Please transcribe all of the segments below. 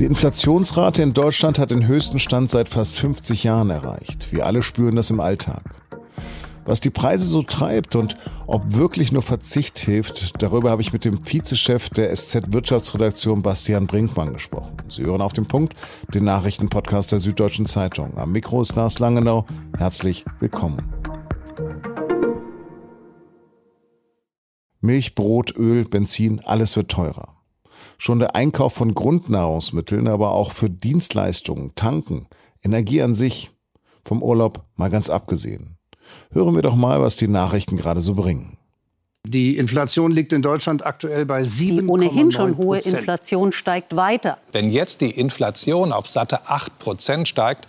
Die Inflationsrate in Deutschland hat den höchsten Stand seit fast 50 Jahren erreicht. Wir alle spüren das im Alltag. Was die Preise so treibt und ob wirklich nur Verzicht hilft, darüber habe ich mit dem Vizechef der SZ Wirtschaftsredaktion Bastian Brinkmann gesprochen. Sie hören auf den Punkt, den Nachrichtenpodcast der Süddeutschen Zeitung. Am Mikro ist Lars Langenau. Herzlich willkommen. Milch, Brot, Öl, Benzin, alles wird teurer. Schon der Einkauf von Grundnahrungsmitteln, aber auch für Dienstleistungen, Tanken, Energie an sich, vom Urlaub mal ganz abgesehen. Hören wir doch mal, was die Nachrichten gerade so bringen. Die Inflation liegt in Deutschland aktuell bei 7,9 Die ohnehin schon hohe Inflation steigt weiter. Wenn jetzt die Inflation auf satte 8 Prozent steigt.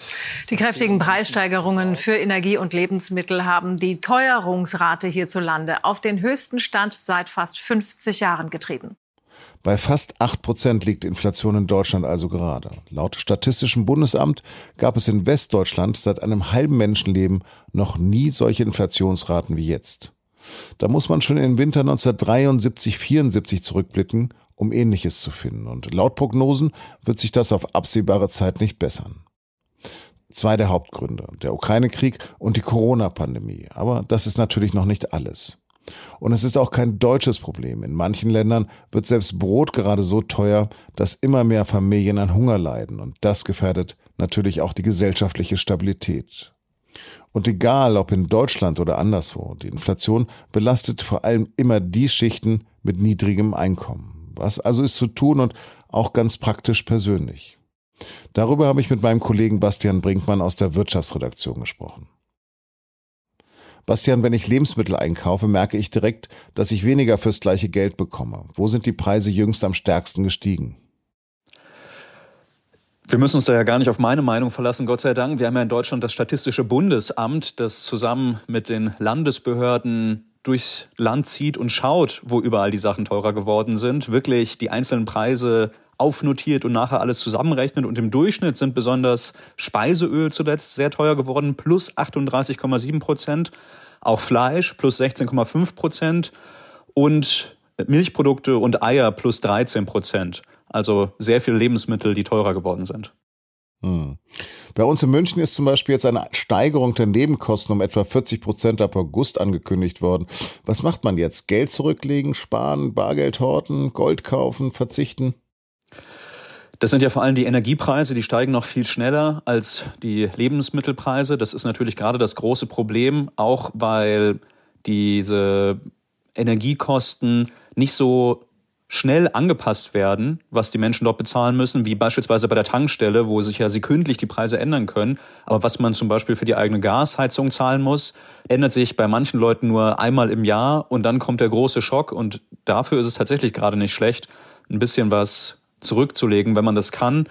Die kräftigen Preissteigerungen für Energie und Lebensmittel haben die Teuerungsrate hierzulande auf den höchsten Stand seit fast 50 Jahren getrieben. Bei fast 8 Prozent liegt Inflation in Deutschland also gerade. Laut Statistischem Bundesamt gab es in Westdeutschland seit einem halben Menschenleben noch nie solche Inflationsraten wie jetzt. Da muss man schon in den Winter 1973, 74 zurückblicken, um Ähnliches zu finden. Und laut Prognosen wird sich das auf absehbare Zeit nicht bessern. Zwei der Hauptgründe, der Ukraine-Krieg und die Corona-Pandemie. Aber das ist natürlich noch nicht alles. Und es ist auch kein deutsches Problem. In manchen Ländern wird selbst Brot gerade so teuer, dass immer mehr Familien an Hunger leiden. Und das gefährdet natürlich auch die gesellschaftliche Stabilität. Und egal ob in Deutschland oder anderswo, die Inflation belastet vor allem immer die Schichten mit niedrigem Einkommen. Was also ist zu tun und auch ganz praktisch persönlich. Darüber habe ich mit meinem Kollegen Bastian Brinkmann aus der Wirtschaftsredaktion gesprochen. Bastian, wenn ich Lebensmittel einkaufe, merke ich direkt, dass ich weniger fürs gleiche Geld bekomme. Wo sind die Preise jüngst am stärksten gestiegen? Wir müssen uns da ja gar nicht auf meine Meinung verlassen, Gott sei Dank. Wir haben ja in Deutschland das Statistische Bundesamt, das zusammen mit den Landesbehörden durchs Land zieht und schaut, wo überall die Sachen teurer geworden sind, wirklich die einzelnen Preise aufnotiert und nachher alles zusammenrechnet. Und im Durchschnitt sind besonders Speiseöl zuletzt sehr teuer geworden, plus 38,7 Prozent. Auch Fleisch plus 16,5 Prozent und Milchprodukte und Eier plus 13 Prozent. Also sehr viele Lebensmittel, die teurer geworden sind. Hm. Bei uns in München ist zum Beispiel jetzt eine Steigerung der Nebenkosten um etwa 40 Prozent ab August angekündigt worden. Was macht man jetzt? Geld zurücklegen, sparen, Bargeld horten, Gold kaufen, verzichten? Das sind ja vor allem die Energiepreise, die steigen noch viel schneller als die Lebensmittelpreise. Das ist natürlich gerade das große Problem, auch weil diese Energiekosten nicht so schnell angepasst werden, was die Menschen dort bezahlen müssen, wie beispielsweise bei der Tankstelle, wo sich ja sekündlich die Preise ändern können. Aber was man zum Beispiel für die eigene Gasheizung zahlen muss, ändert sich bei manchen Leuten nur einmal im Jahr und dann kommt der große Schock und dafür ist es tatsächlich gerade nicht schlecht, ein bisschen was zurückzulegen, wenn man das kann,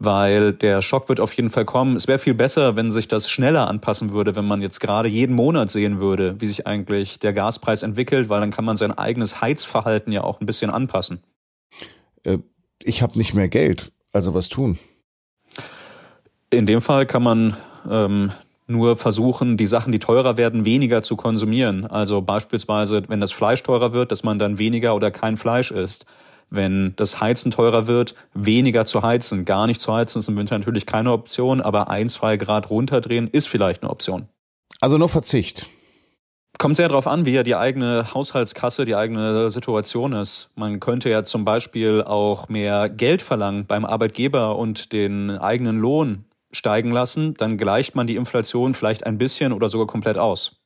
weil der Schock wird auf jeden Fall kommen. Es wäre viel besser, wenn sich das schneller anpassen würde, wenn man jetzt gerade jeden Monat sehen würde, wie sich eigentlich der Gaspreis entwickelt, weil dann kann man sein eigenes Heizverhalten ja auch ein bisschen anpassen. Äh, ich habe nicht mehr Geld, also was tun? In dem Fall kann man ähm, nur versuchen, die Sachen, die teurer werden, weniger zu konsumieren. Also beispielsweise, wenn das Fleisch teurer wird, dass man dann weniger oder kein Fleisch isst wenn das Heizen teurer wird, weniger zu heizen. Gar nicht zu heizen ist im Winter natürlich keine Option, aber ein, zwei Grad runterdrehen ist vielleicht eine Option. Also nur Verzicht. Kommt sehr darauf an, wie ja die eigene Haushaltskasse, die eigene Situation ist. Man könnte ja zum Beispiel auch mehr Geld verlangen beim Arbeitgeber und den eigenen Lohn steigen lassen. Dann gleicht man die Inflation vielleicht ein bisschen oder sogar komplett aus.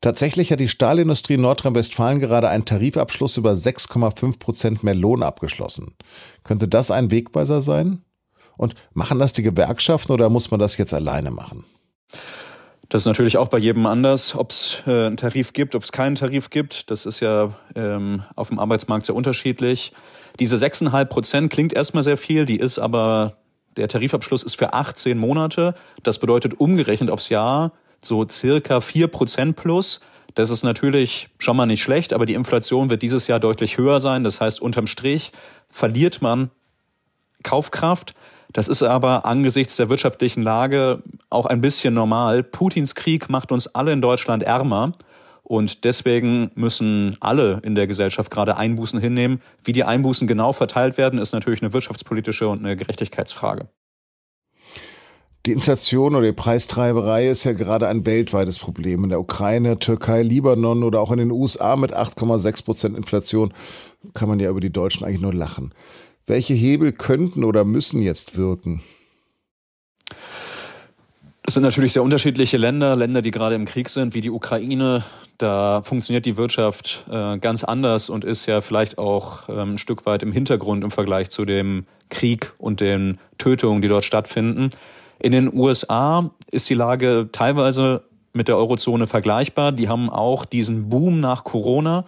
Tatsächlich hat die Stahlindustrie in Nordrhein-Westfalen gerade einen Tarifabschluss über 6,5 Prozent mehr Lohn abgeschlossen. Könnte das ein Wegweiser sein? Und machen das die Gewerkschaften oder muss man das jetzt alleine machen? Das ist natürlich auch bei jedem anders, ob es äh, einen Tarif gibt, ob es keinen Tarif gibt. Das ist ja ähm, auf dem Arbeitsmarkt sehr unterschiedlich. Diese 6,5 Prozent klingt erstmal sehr viel, die ist aber, der Tarifabschluss ist für 18 Monate. Das bedeutet umgerechnet aufs Jahr so circa vier Prozent plus. Das ist natürlich schon mal nicht schlecht, aber die Inflation wird dieses Jahr deutlich höher sein. Das heißt, unterm Strich verliert man Kaufkraft. Das ist aber angesichts der wirtschaftlichen Lage auch ein bisschen normal. Putins Krieg macht uns alle in Deutschland ärmer. Und deswegen müssen alle in der Gesellschaft gerade Einbußen hinnehmen. Wie die Einbußen genau verteilt werden, ist natürlich eine wirtschaftspolitische und eine Gerechtigkeitsfrage. Die Inflation oder die Preistreiberei ist ja gerade ein weltweites Problem. In der Ukraine, Türkei, Libanon oder auch in den USA mit 8,6 Prozent Inflation kann man ja über die Deutschen eigentlich nur lachen. Welche Hebel könnten oder müssen jetzt wirken? Es sind natürlich sehr unterschiedliche Länder, Länder, die gerade im Krieg sind, wie die Ukraine. Da funktioniert die Wirtschaft äh, ganz anders und ist ja vielleicht auch ähm, ein Stück weit im Hintergrund im Vergleich zu dem Krieg und den Tötungen, die dort stattfinden. In den USA ist die Lage teilweise mit der Eurozone vergleichbar. Die haben auch diesen Boom nach Corona.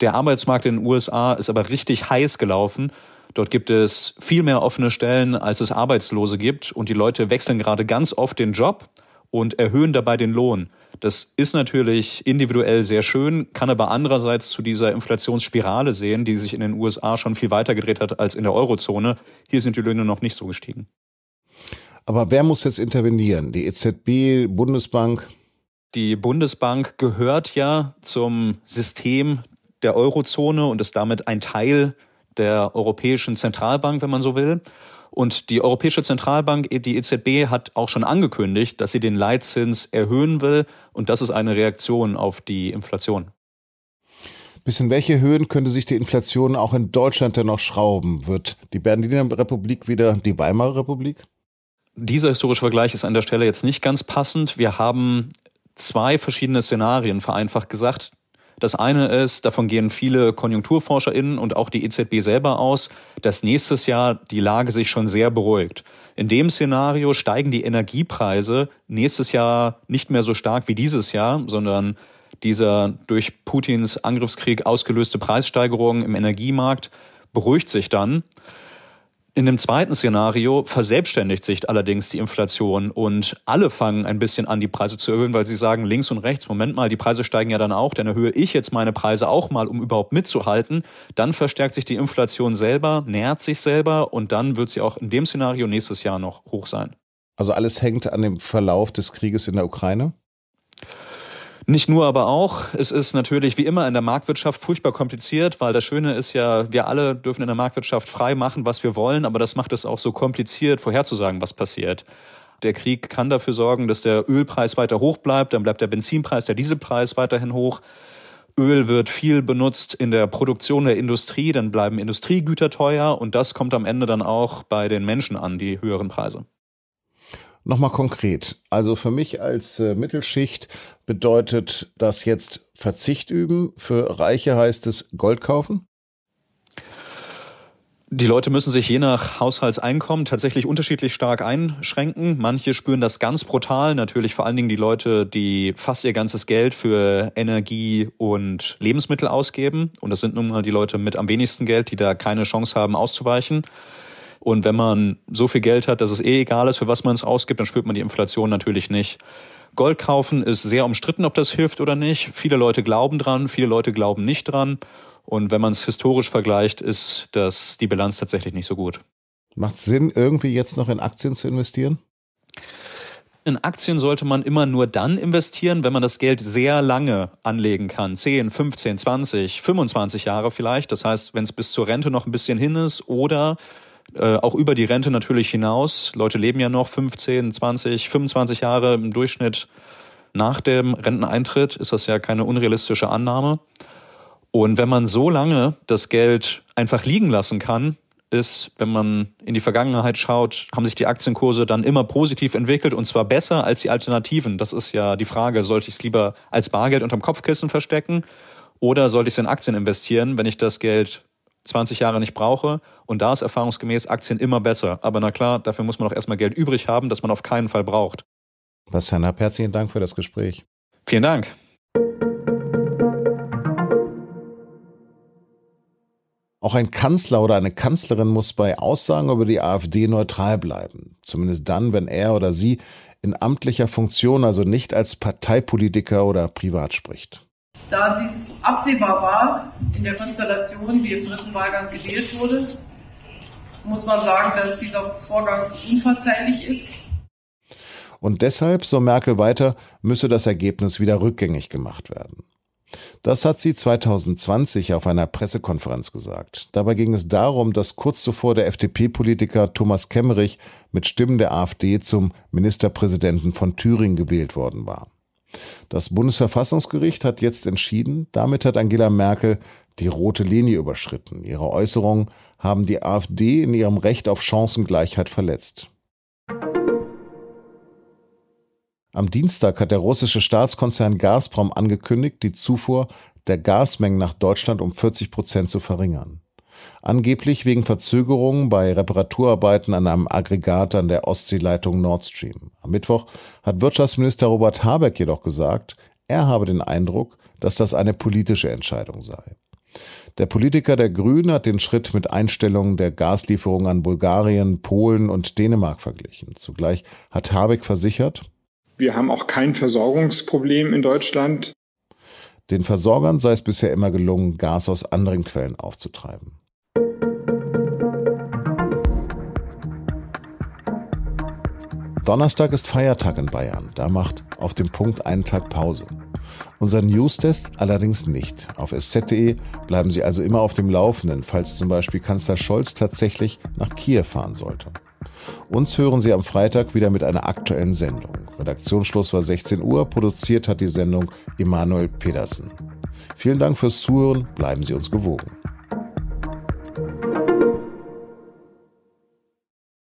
Der Arbeitsmarkt in den USA ist aber richtig heiß gelaufen. Dort gibt es viel mehr offene Stellen, als es Arbeitslose gibt. Und die Leute wechseln gerade ganz oft den Job und erhöhen dabei den Lohn. Das ist natürlich individuell sehr schön, kann aber andererseits zu dieser Inflationsspirale sehen, die sich in den USA schon viel weiter gedreht hat als in der Eurozone. Hier sind die Löhne noch nicht so gestiegen. Aber wer muss jetzt intervenieren? Die EZB, Bundesbank? Die Bundesbank gehört ja zum System der Eurozone und ist damit ein Teil der Europäischen Zentralbank, wenn man so will. Und die Europäische Zentralbank, die EZB, hat auch schon angekündigt, dass sie den Leitzins erhöhen will. Und das ist eine Reaktion auf die Inflation. Bis in welche Höhen könnte sich die Inflation auch in Deutschland denn noch schrauben? Wird die Berliner Republik wieder die Weimarer Republik? Dieser historische Vergleich ist an der Stelle jetzt nicht ganz passend. Wir haben zwei verschiedene Szenarien vereinfacht gesagt. Das eine ist, davon gehen viele KonjunkturforscherInnen und auch die EZB selber aus, dass nächstes Jahr die Lage sich schon sehr beruhigt. In dem Szenario steigen die Energiepreise nächstes Jahr nicht mehr so stark wie dieses Jahr, sondern dieser durch Putins Angriffskrieg ausgelöste Preissteigerung im Energiemarkt beruhigt sich dann. In dem zweiten Szenario verselbstständigt sich allerdings die Inflation und alle fangen ein bisschen an, die Preise zu erhöhen, weil sie sagen, links und rechts, Moment mal, die Preise steigen ja dann auch, dann erhöhe ich jetzt meine Preise auch mal, um überhaupt mitzuhalten. Dann verstärkt sich die Inflation selber, nährt sich selber und dann wird sie auch in dem Szenario nächstes Jahr noch hoch sein. Also alles hängt an dem Verlauf des Krieges in der Ukraine? Nicht nur, aber auch. Es ist natürlich wie immer in der Marktwirtschaft furchtbar kompliziert, weil das Schöne ist ja, wir alle dürfen in der Marktwirtschaft frei machen, was wir wollen, aber das macht es auch so kompliziert, vorherzusagen, was passiert. Der Krieg kann dafür sorgen, dass der Ölpreis weiter hoch bleibt, dann bleibt der Benzinpreis, der Dieselpreis weiterhin hoch. Öl wird viel benutzt in der Produktion der Industrie, dann bleiben Industriegüter teuer und das kommt am Ende dann auch bei den Menschen an, die höheren Preise. Nochmal konkret. Also für mich als äh, Mittelschicht bedeutet das jetzt Verzicht üben. Für Reiche heißt es Gold kaufen. Die Leute müssen sich je nach Haushaltseinkommen tatsächlich unterschiedlich stark einschränken. Manche spüren das ganz brutal. Natürlich vor allen Dingen die Leute, die fast ihr ganzes Geld für Energie und Lebensmittel ausgeben. Und das sind nun mal die Leute mit am wenigsten Geld, die da keine Chance haben auszuweichen. Und wenn man so viel Geld hat, dass es eh egal ist, für was man es ausgibt, dann spürt man die Inflation natürlich nicht. Gold kaufen ist sehr umstritten, ob das hilft oder nicht. Viele Leute glauben dran, viele Leute glauben nicht dran. Und wenn man es historisch vergleicht, ist das die Bilanz tatsächlich nicht so gut. Macht Sinn, irgendwie jetzt noch in Aktien zu investieren? In Aktien sollte man immer nur dann investieren, wenn man das Geld sehr lange anlegen kann. 10, 15, 20, 25 Jahre vielleicht. Das heißt, wenn es bis zur Rente noch ein bisschen hin ist oder äh, auch über die Rente natürlich hinaus. Leute leben ja noch 15, 20, 25 Jahre im Durchschnitt nach dem Renteneintritt. Ist das ja keine unrealistische Annahme. Und wenn man so lange das Geld einfach liegen lassen kann, ist, wenn man in die Vergangenheit schaut, haben sich die Aktienkurse dann immer positiv entwickelt und zwar besser als die Alternativen. Das ist ja die Frage, sollte ich es lieber als Bargeld unterm Kopfkissen verstecken oder sollte ich es in Aktien investieren, wenn ich das Geld 20 Jahre nicht brauche. Und da ist erfahrungsgemäß Aktien immer besser. Aber na klar, dafür muss man auch erstmal Geld übrig haben, das man auf keinen Fall braucht. Bastian Happ, herzlichen Dank für das Gespräch. Vielen Dank. Auch ein Kanzler oder eine Kanzlerin muss bei Aussagen über die AfD neutral bleiben. Zumindest dann, wenn er oder sie in amtlicher Funktion, also nicht als Parteipolitiker oder privat spricht. Da dies absehbar war in der Konstellation, wie im dritten Wahlgang gewählt wurde, muss man sagen, dass dieser Vorgang unverzeihlich ist. Und deshalb, so Merkel weiter, müsse das Ergebnis wieder rückgängig gemacht werden. Das hat sie 2020 auf einer Pressekonferenz gesagt. Dabei ging es darum, dass kurz zuvor der FDP-Politiker Thomas Kemmerich mit Stimmen der AfD zum Ministerpräsidenten von Thüringen gewählt worden war. Das Bundesverfassungsgericht hat jetzt entschieden, damit hat Angela Merkel die rote Linie überschritten. Ihre Äußerungen haben die AfD in ihrem Recht auf Chancengleichheit verletzt. Am Dienstag hat der russische Staatskonzern Gazprom angekündigt, die Zufuhr der Gasmengen nach Deutschland um 40 Prozent zu verringern. Angeblich wegen Verzögerungen bei Reparaturarbeiten an einem Aggregat an der Ostseeleitung Nord Stream. Am Mittwoch hat Wirtschaftsminister Robert Habeck jedoch gesagt, er habe den Eindruck, dass das eine politische Entscheidung sei. Der Politiker der Grünen hat den Schritt mit Einstellungen der Gaslieferungen an Bulgarien, Polen und Dänemark verglichen. Zugleich hat Habeck versichert, wir haben auch kein Versorgungsproblem in Deutschland. Den Versorgern sei es bisher immer gelungen, Gas aus anderen Quellen aufzutreiben. Donnerstag ist Feiertag in Bayern. Da macht auf dem Punkt einen Tag Pause. Unser Newstest allerdings nicht. Auf sz.de bleiben Sie also immer auf dem Laufenden, falls zum Beispiel Kanzler Scholz tatsächlich nach Kiew fahren sollte. Uns hören Sie am Freitag wieder mit einer aktuellen Sendung. Redaktionsschluss war 16 Uhr, produziert hat die Sendung Emanuel Pedersen. Vielen Dank fürs Zuhören, bleiben Sie uns gewogen.